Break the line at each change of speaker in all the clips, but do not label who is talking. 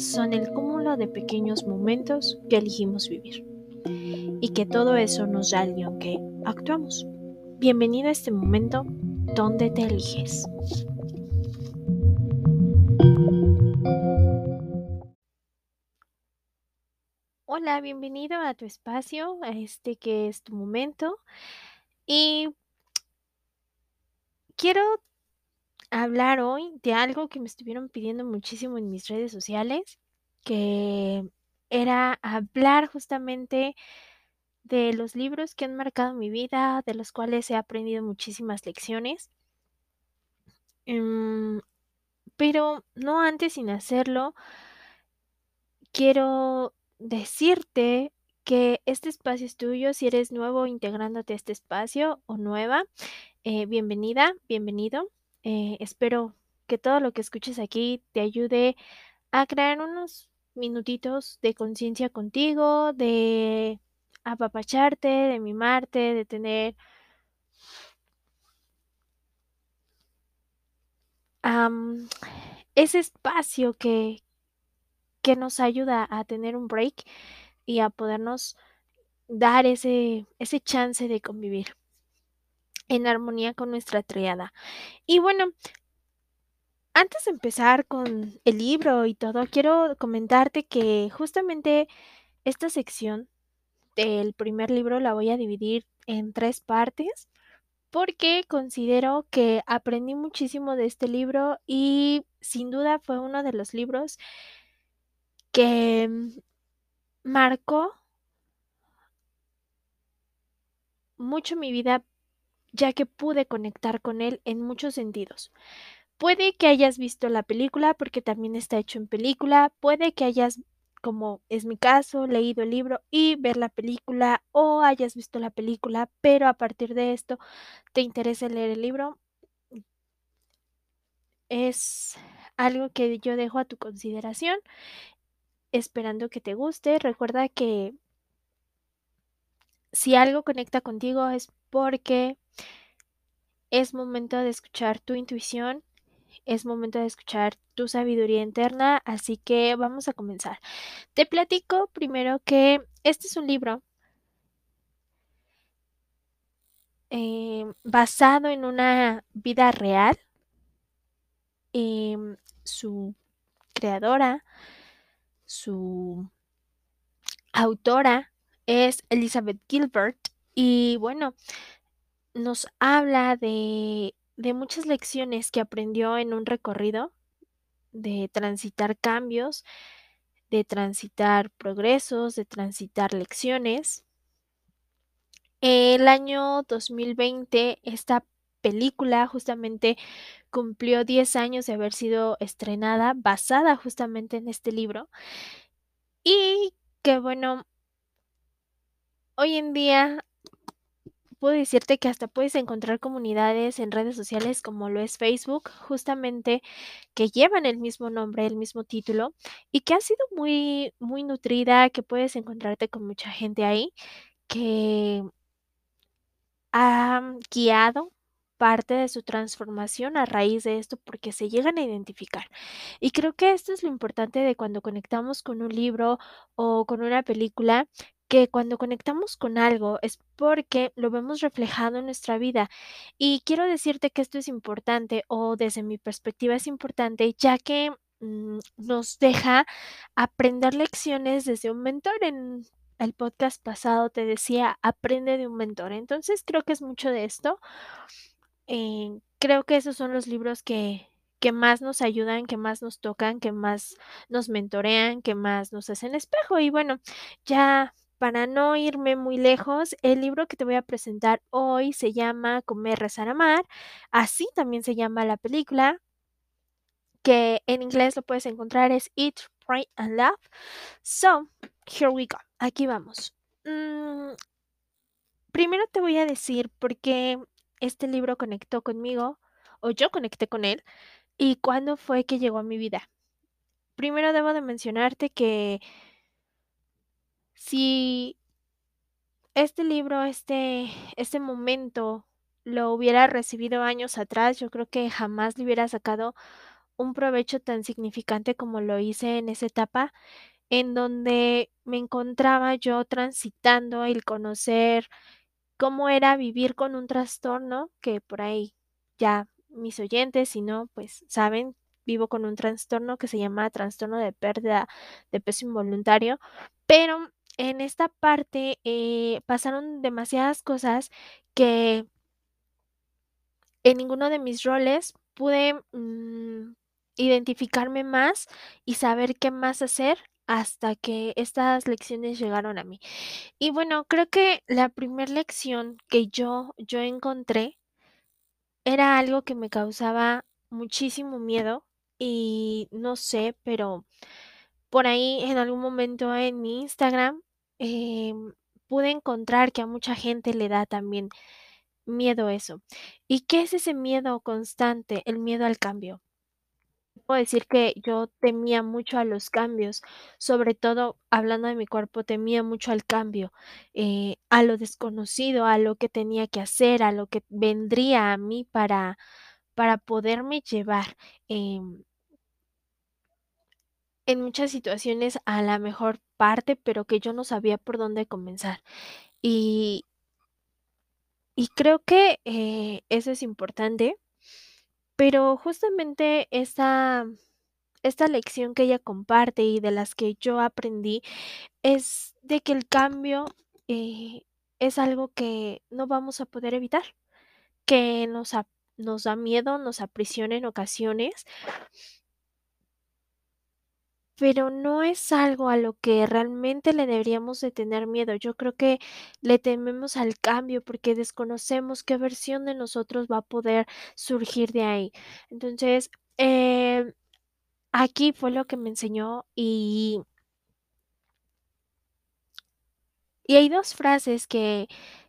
son el cúmulo de pequeños momentos que elegimos vivir y que todo eso nos da el guion que actuamos. Bienvenido a este momento donde te eliges. Hola, bienvenido a tu espacio, a este que es tu momento. Y quiero hablar hoy de algo que me estuvieron pidiendo muchísimo en mis redes sociales, que era hablar justamente de los libros que han marcado mi vida, de los cuales he aprendido muchísimas lecciones. Em, pero no antes sin hacerlo, quiero decirte que este espacio es tuyo. Si eres nuevo integrándote a este espacio o nueva, eh, bienvenida, bienvenido. Eh, espero que todo lo que escuches aquí te ayude a crear unos minutitos de conciencia contigo, de apapacharte, de mimarte, de tener ese espacio que, que nos ayuda a tener un break y a podernos dar ese, ese chance de convivir en armonía con nuestra triada. Y bueno, antes de empezar con el libro y todo, quiero comentarte que justamente esta sección del primer libro la voy a dividir en tres partes porque considero que aprendí muchísimo de este libro y sin duda fue uno de los libros que marcó mucho mi vida ya que pude conectar con él en muchos sentidos. Puede que hayas visto la película porque también está hecho en película, puede que hayas, como es mi caso, leído el libro y ver la película o hayas visto la película, pero a partir de esto te interesa leer el libro. Es algo que yo dejo a tu consideración, esperando que te guste. Recuerda que si algo conecta contigo es porque es momento de escuchar tu intuición, es momento de escuchar tu sabiduría interna, así que vamos a comenzar. Te platico primero que este es un libro eh, basado en una vida real. Em, su creadora, su autora es Elizabeth Gilbert y bueno, nos habla de, de muchas lecciones que aprendió en un recorrido, de transitar cambios, de transitar progresos, de transitar lecciones. El año 2020, esta película justamente cumplió 10 años de haber sido estrenada, basada justamente en este libro. Y que bueno, hoy en día puedo decirte que hasta puedes encontrar comunidades en redes sociales como lo es Facebook, justamente que llevan el mismo nombre, el mismo título y que ha sido muy muy nutrida, que puedes encontrarte con mucha gente ahí que ha guiado parte de su transformación a raíz de esto porque se llegan a identificar. Y creo que esto es lo importante de cuando conectamos con un libro o con una película, que cuando conectamos con algo es porque lo vemos reflejado en nuestra vida. Y quiero decirte que esto es importante o desde mi perspectiva es importante ya que mm, nos deja aprender lecciones desde un mentor. En el podcast pasado te decía, aprende de un mentor. Entonces creo que es mucho de esto. Eh, creo que esos son los libros que, que más nos ayudan, que más nos tocan, que más nos mentorean, que más nos hacen espejo. Y bueno, ya para no irme muy lejos, el libro que te voy a presentar hoy se llama Comer, Rezar, Amar. Así también se llama la película, que en inglés lo puedes encontrar es Eat, Pray and Love. So, here we go. Aquí vamos. Mm, primero te voy a decir por qué este libro conectó conmigo, o yo conecté con él, y cuándo fue que llegó a mi vida. Primero debo de mencionarte que si este libro, este, este momento lo hubiera recibido años atrás, yo creo que jamás le hubiera sacado un provecho tan significante como lo hice en esa etapa, en donde me encontraba yo transitando el conocer cómo era vivir con un trastorno, que por ahí ya mis oyentes, si no, pues saben, vivo con un trastorno que se llama trastorno de pérdida de peso involuntario, pero en esta parte eh, pasaron demasiadas cosas que en ninguno de mis roles pude mm, identificarme más y saber qué más hacer hasta que estas lecciones llegaron a mí. Y bueno, creo que la primer lección que yo yo encontré era algo que me causaba muchísimo miedo y no sé, pero por ahí en algún momento en mi Instagram, em, pude encontrar que a mucha gente le da también miedo eso. ¿Y qué es ese miedo constante? El miedo al cambio. Puedo decir que yo temía mucho a los cambios, sobre todo hablando de mi cuerpo, temía mucho al cambio, eh, a lo desconocido, a lo que tenía que hacer, a lo que vendría a mí para para poderme llevar, em en muchas situaciones a la mejor parte, pero que yo no sabía por dónde comenzar. Y y creo que, eh, eso es importante, pero justamente esta esta lección que ella comparte y de las que yo aprendí es de que el cambio, eh, es algo que no vamos a poder evitar, que nos ap nos da miedo, nos aprisiona en ocasiones pero no es algo a lo que realmente le deberíamos de tener miedo. Yo creo que le tememos al cambio porque desconocemos qué versión de nosotros va a poder surgir de ahí. Entonces, em, aquí fue lo que me enseñó y y hay 2 frases que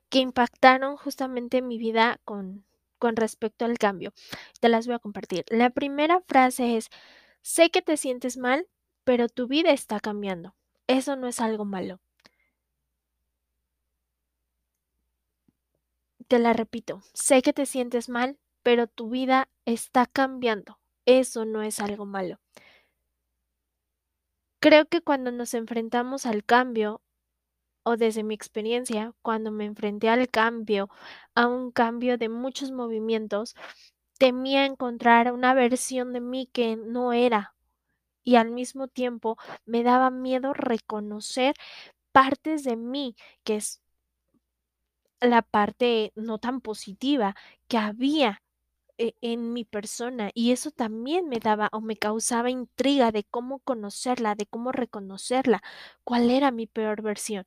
que impactaron justamente mi vida con con respecto al cambio. Te las voy a compartir. La primera frase es: "Sé que te sientes mal, pero tu vida está cambiando. Eso no es algo malo". Te la repito, sé que te sientes mal, pero tu vida está cambiando. Eso no es algo malo. Creo que cuando nos enfrentamos al cambio, o desde mi experiencia, cuando me enfrenté al cambio, a un cambio de muchos movimientos, temía encontrar una versión de mí que no era, y al mismo tiempo me daba miedo reconocer partes de mí, que es la parte no tan positiva que había e en mi persona, y eso también me daba o me causaba intriga de cómo conocerla, de cómo reconocerla, cuál era mi peor versión.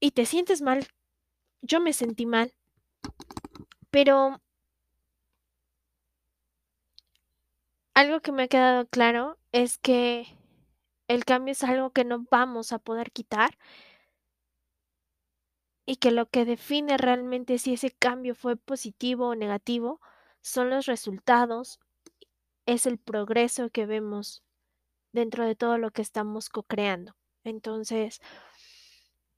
Y te sientes mal, yo me sentí mal. Pero algo que me ha quedado claro es que el cambio es algo que no vamos a poder quitar y que lo que define realmente si ese cambio fue positivo o negativo son los resultados, es el progreso que vemos dentro de todo lo que estamos co-creando. Entonces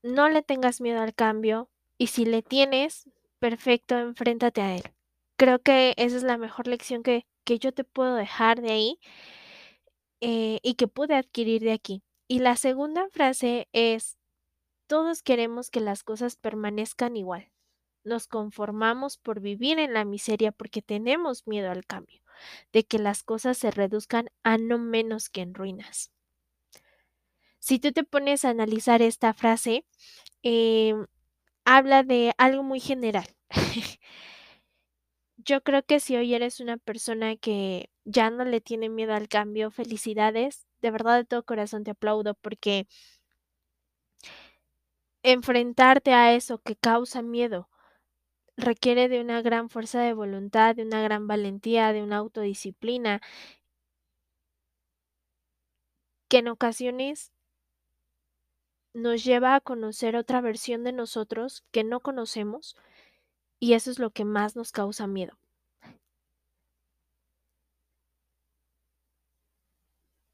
no le tengas miedo al cambio, y si le tienes, perfecto, enfréntate a él. Creo que esa es la mejor lección que que yo te puedo dejar de ahí eh, y que pude adquirir de aquí. Y la segunda frase es: "Todos queremos que las cosas permanezcan igual. Nos conformamos por vivir en la miseria porque tenemos miedo al cambio, de que las cosas se reduzcan a no menos que en ruinas". Si tú te pones a analizar esta frase, em, habla de algo muy general. Yo creo que si hoy eres una persona que ya no le tiene miedo al cambio, felicidades, de verdad, de todo corazón te aplaudo porque enfrentarte a eso que causa miedo requiere de una gran fuerza de voluntad, de una gran valentía, de una autodisciplina. Que en ocasiones nos lleva a conocer otra versión de nosotros que no conocemos, y eso es lo que más nos causa miedo.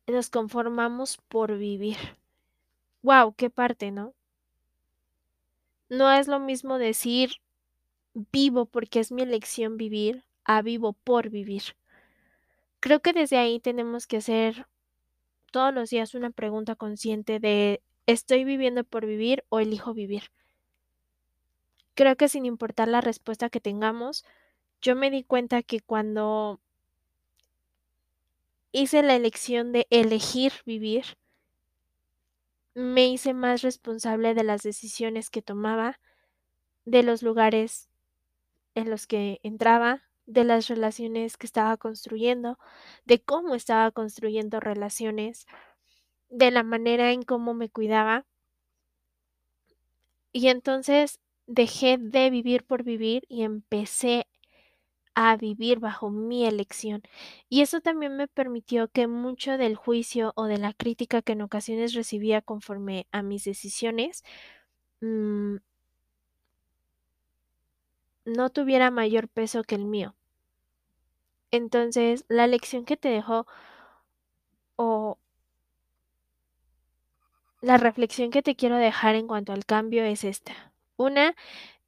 Nos conformamos por vivir. Guau, qué parte, ¿no? No es lo mismo decir: "Vivo porque es mi elección vivir", a vivo por vivir. Creo que desde ahí tenemos que hacer todos los días una pregunta consciente de, ¿estoy viviendo por vivir o elijo vivir? Creo que sin importar la respuesta que tengamos, yo me di cuenta que cuando hice la elección de elegir vivir, me hice más responsable de las decisiones que tomaba, de los lugares en los que entraba, de las relaciones que estaba construyendo, de cómo estaba construyendo relaciones, de la manera en cómo me cuidaba. Y entonces dejé de vivir por vivir y empecé a vivir bajo mi elección. Y eso también me permitió que mucho del juicio o de la crítica que en ocasiones recibía conforme a mis decisiones, mm, no tuviera mayor peso que el mío. Entonces, la lección que te dejó o la reflexión que te quiero dejar en cuanto al cambio es esta. Una,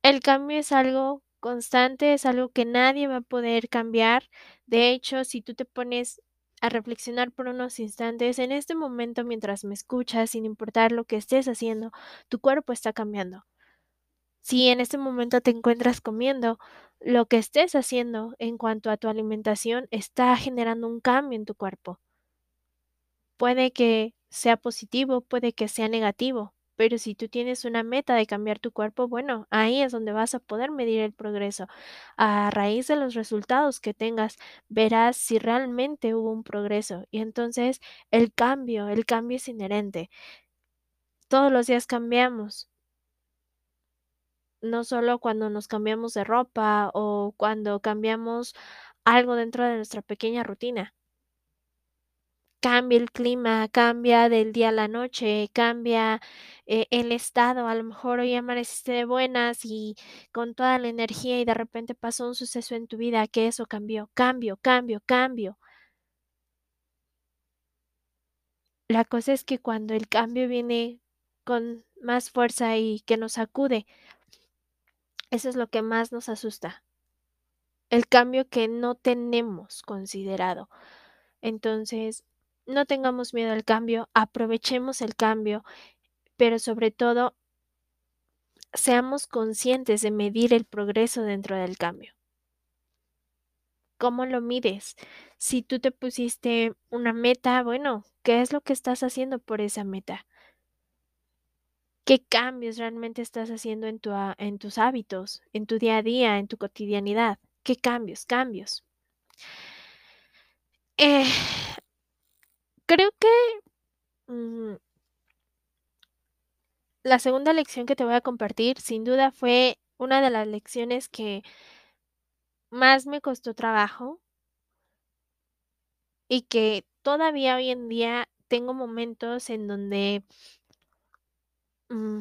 el cambio es algo constante, es algo que nadie va a poder cambiar. De hecho, si tú te pones a reflexionar por unos instantes, en este momento mientras me escuchas, sin importar lo que estés haciendo, tu cuerpo está cambiando. Si en este momento te encuentras comiendo, lo que estés haciendo en cuanto a tu alimentación está generando un cambio en tu cuerpo. Puede que sea positivo, puede que sea negativo, pero si tú tienes una meta de cambiar tu cuerpo, bueno, ahí es donde vas a poder medir el progreso. A raíz de los resultados que tengas, verás si realmente hubo un progreso. Y entonces el cambio, el cambio es inherente. Todos los días cambiamos. No solo cuando nos cambiamos de ropa o cuando cambiamos algo dentro de nuestra pequeña rutina cambia el clima, cambia del día a la noche, cambia, eh, el estado. A lo mejor hoy amaneciste de buenas y con toda la energía y de repente pasó un suceso en tu vida que eso cambió. Cambio, cambio, cambio. La cosa es que cuando el cambio viene con más fuerza y que nos sacude, eso es lo que más nos asusta. El cambio que no tenemos considerado. Entonces, no tengamos miedo al cambio, aprovechemos el cambio, pero sobre todo seamos conscientes de medir el progreso dentro del cambio. ¿Cómo lo mides? Si tú te pusiste una meta, bueno, ¿qué es lo que estás haciendo por esa meta? ¿Qué cambios realmente estás haciendo en, tu, en tus hábitos, en tu día a día, en tu cotidianidad? ¿Qué cambios? Cambios. Eh, Creo que, mm la segunda lección que te voy a compartir, sin duda, fue una de las lecciones que más me costó trabajo y que todavía hoy en día tengo momentos en donde mm,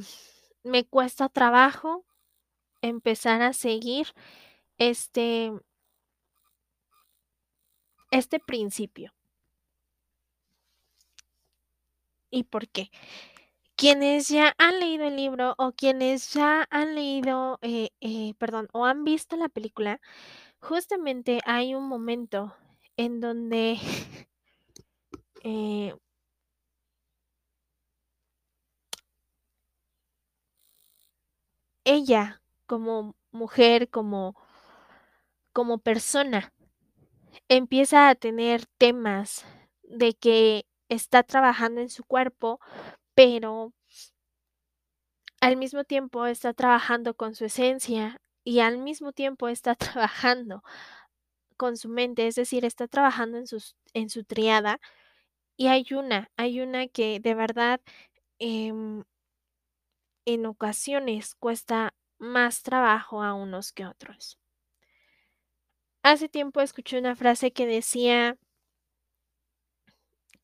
me cuesta trabajo empezar a seguir este este principio. ¿Y por qué? Quienes ya han leído el libro o quienes ya han leído, eh eh, perdón, o han visto la película, justamente hay un momento en donde eh ella, como mujer, como como persona, empieza a tener temas de que está trabajando en su cuerpo, pero al mismo tiempo está trabajando con su esencia y al mismo tiempo está trabajando con su mente, es decir, está trabajando en en su triada. Y hay una hay una que de verdad, em en ocasiones cuesta más trabajo a unos que otros. Hace tiempo escuché una frase que decía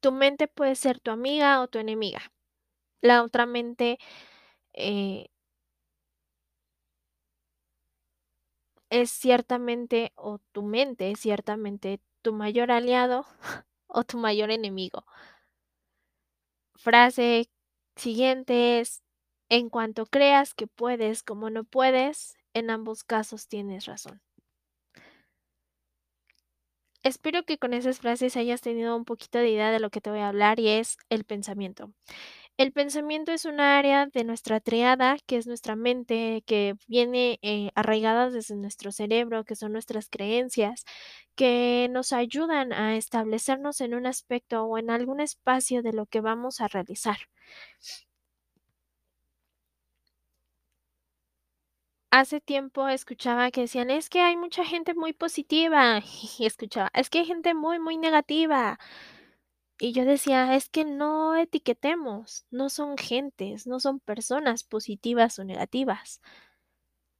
tu mente puede ser tu amiga o tu enemiga. La otra mente, eh es ciertamente o tu mente es ciertamente tu mayor aliado o tu mayor enemigo. Frase siguiente es: "En cuanto creas que puedes como no puedes, en ambos casos tienes razón". Espero que con esas frases hayas tenido un poquito de idea de lo que te voy a hablar y es el pensamiento. El pensamiento es un área de nuestra triada, que es nuestra mente, que viene eh, arraigada desde nuestro cerebro, que son nuestras creencias, que nos ayudan a establecernos en un aspecto o en algún espacio de lo que vamos a realizar. Hace tiempo escuchaba que decían, es que hay mucha gente muy positiva y escuchaba, es que hay gente muy, muy negativa. Y yo decía, es que no etiquetemos, no son gentes, no son personas positivas o negativas,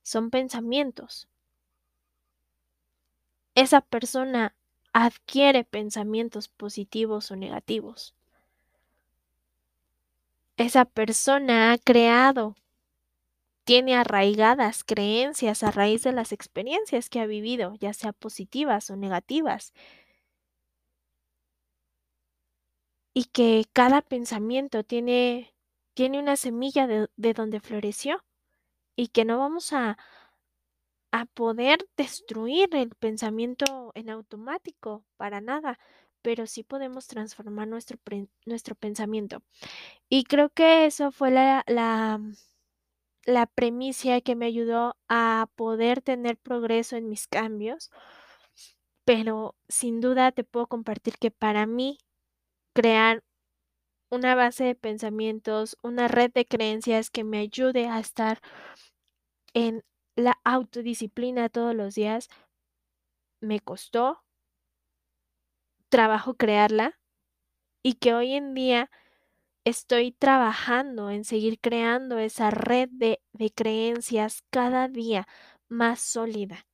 son pensamientos. Esa persona adquiere pensamientos positivos o negativos. Esa persona ha creado, tiene arraigadas creencias a raíz de las experiencias que ha vivido, ya sea positivas o negativas. y que cada pensamiento tiene, tiene una semilla de, de donde floreció y que no vamos a, a poder destruir el pensamiento en automático para nada, pero sí podemos transformar nuestro, nuestro pensamiento. Y creo que eso fue la, la, la premisa que me ayudó a poder tener progreso en mis cambios, pero sin duda te puedo compartir que para mí crear una base de pensamientos, una red de creencias que me ayude a estar en la autodisciplina todos los días. Me costó trabajo crearla y que hoy en día estoy trabajando en seguir creando esa red de, creencias cada día más sólida.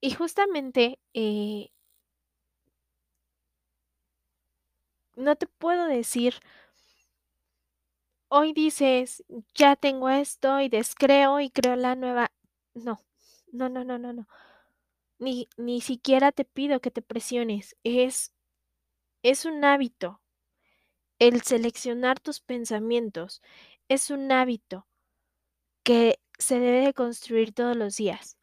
Y justamente eh, no te puedo decir, hoy dices, ya tengo esto y descreo y creo la nueva. No, no, no, no, no, no. Ni, ni siquiera te pido que te presiones. Es, es un hábito. El seleccionar tus pensamientos es un hábito que se debe construir todos los días.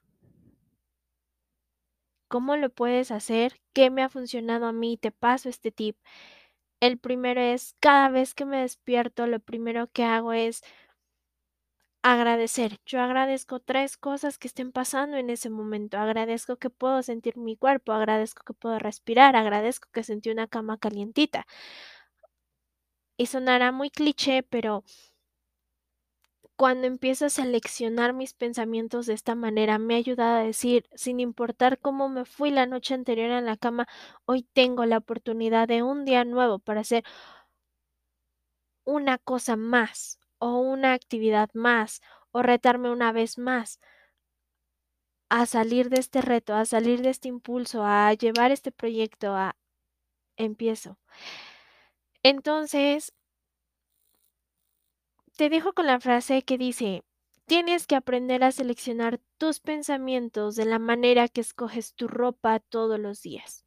¿Cómo lo puedes hacer? ¿Qué me ha funcionado a mí? Te paso este tip. El primero es, cada vez que me despierto, lo primero que hago es agradecer. Yo agradezco tres cosas que estén pasando en ese momento. Agradezco que puedo sentir mi cuerpo, agradezco que puedo respirar, agradezco que sentí una cama calientita. Y sonará muy cliché, pero cuando empiezo a seleccionar mis pensamientos de esta manera, me ha ayudado a decir, sin importar cómo me fui la noche anterior en la cama, hoy tengo la oportunidad de un día nuevo para hacer una cosa más o una actividad más o retarme una vez más a salir de este reto, a salir de este impulso, a llevar este proyecto a empiezo. Entonces, te dejo con la frase que dice, tienes que aprender a seleccionar tus pensamientos de la manera que escoges tu ropa todos los días.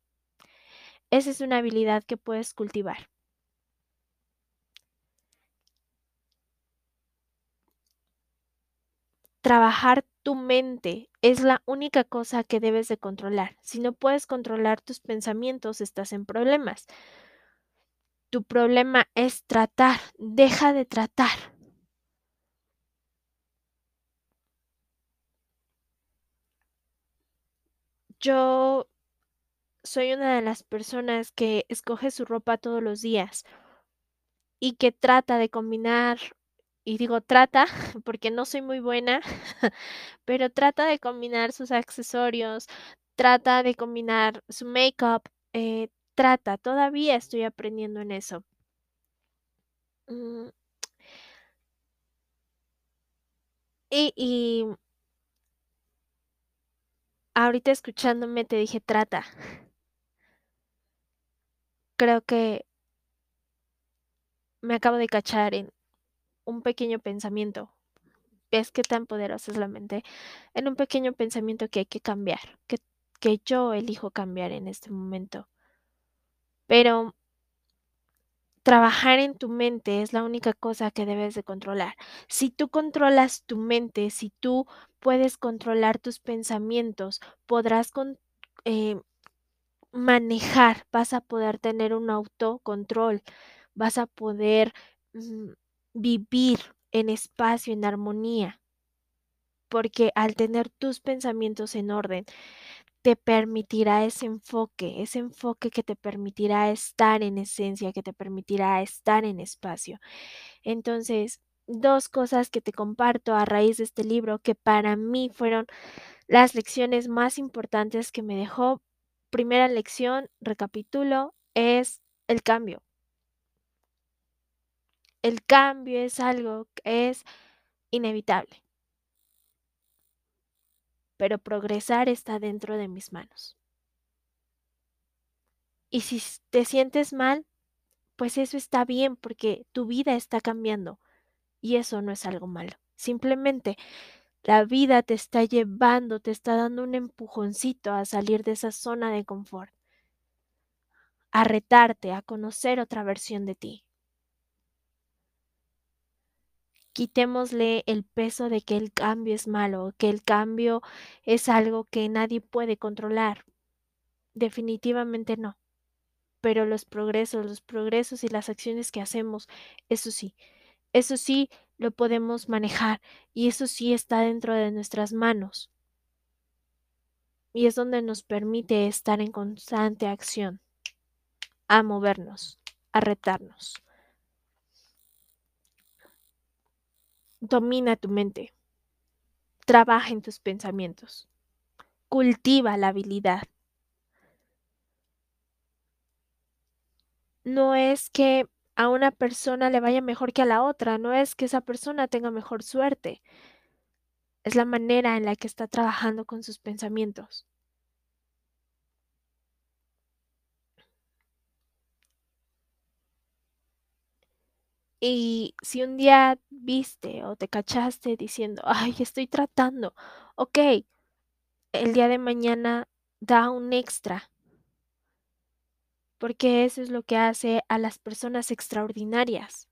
Esa es una habilidad que puedes cultivar. Trabajar tu mente es la única cosa que debes de controlar. Si no puedes controlar tus pensamientos, estás en problemas. Tu problema es tratar. Deja de tratar. Yo soy una de las personas que escoge su ropa todos los días y que trata de combinar, y digo trata porque no soy muy buena, pero trata de combinar sus accesorios, trata de combinar su make-up, eh, trata, todavía estoy aprendiendo en eso. Mm. Y, y ahorita escuchándome te dije trata. Creo que me acabo de cachar en un pequeño pensamiento. ¿Ves qué tan poderosa es la mente? En un pequeño pensamiento que hay que cambiar, que, que yo elijo cambiar en este momento. Pero trabajar en tu mente es la única cosa que debes de controlar. Si tú controlas tu mente, si tú puedes controlar tus pensamientos, podrás con eh, manejar, vas a poder tener un autocontrol, vas a poder, mm, vivir en espacio, en armonía. Porque al tener tus pensamientos en orden, te permitirá ese enfoque, ese enfoque que te permitirá estar en esencia, que te permitirá estar en espacio. Entonces, 2 cosas que te comparto a raíz de este libro que para mí fueron las lecciones más importantes que me dejó. Primera lección, recapitulo, es el cambio. El cambio es algo que es inevitable. Pero progresar está dentro de mis manos. Y si te sientes mal, pues eso está bien porque tu vida está cambiando y eso no es algo malo. Simplemente la vida te está llevando, te está dando un empujoncito a salir de esa zona de confort, a retarte, a conocer otra versión de ti. Quitémosle el peso de que el cambio es malo, que el cambio es algo que nadie puede controlar. Definitivamente no. Pero los progresos, los progresos y las acciones que hacemos, eso sí, eso sí lo podemos manejar y eso sí está dentro de nuestras manos. Y es donde nos permite estar en constante acción, a movernos, a retarnos. Domina tu mente. Trabaja en tus pensamientos. Cultiva la habilidad. No es que a una persona le vaya mejor que a la otra, no es que esa persona tenga mejor suerte. Es la manera en la que está trabajando con sus pensamientos. Y si un día viste o te cachaste diciendo: "Ay, estoy tratando", okey, el día de mañana da un extra. Porque eso es lo que hace a las personas extraordinarias.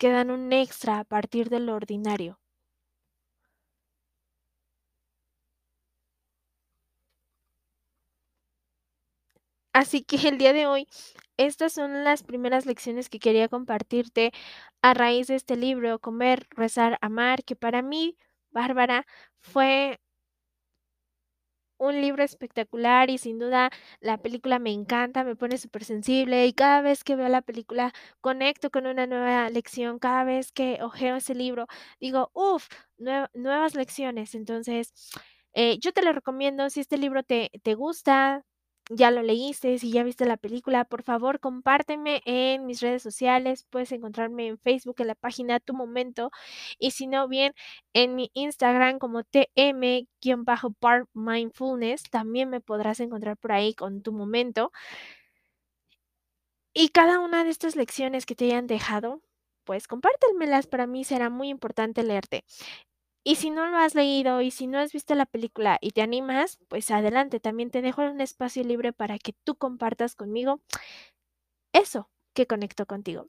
Que dan un extra a partir de lo ordinario. Así que el día de hoy, estas son las primeras lecciones que quería compartirte a raíz de este libro, Comer, Rezar, Amar, que para mí, Bárbara, fue un libro espectacular y sin duda la película me encanta, me pone supersensible y cada vez que veo la película conecto con una nueva lección, cada vez que hojeo ese libro digo: "Uf, nue nuevas lecciones". Entonces, eh, yo te lo recomiendo, si este libro te te gusta, ya lo leíste, si ya viste la película, por favor, compárteme en mis redes sociales, puedes encontrarme en Facebook en la página Tu Momento, y si no, bien en mi Instagram como tm-part mindfulness, también me podrás encontrar por ahí con Tu Momento. Y cada una de estas lecciones que te hayan dejado, pues compártemelas, para mí será muy importante leerte. Y si no lo has leído y si no has visto la película y te animas, pues adelante, también te dejo un espacio libre para que tú compartas conmigo eso que conectó contigo.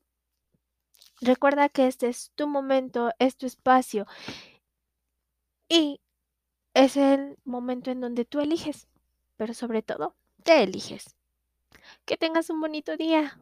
Recuerda que este es tu momento, es tu espacio y es el momento en donde tú eliges, pero sobre todo, te eliges. Que tengas un bonito día.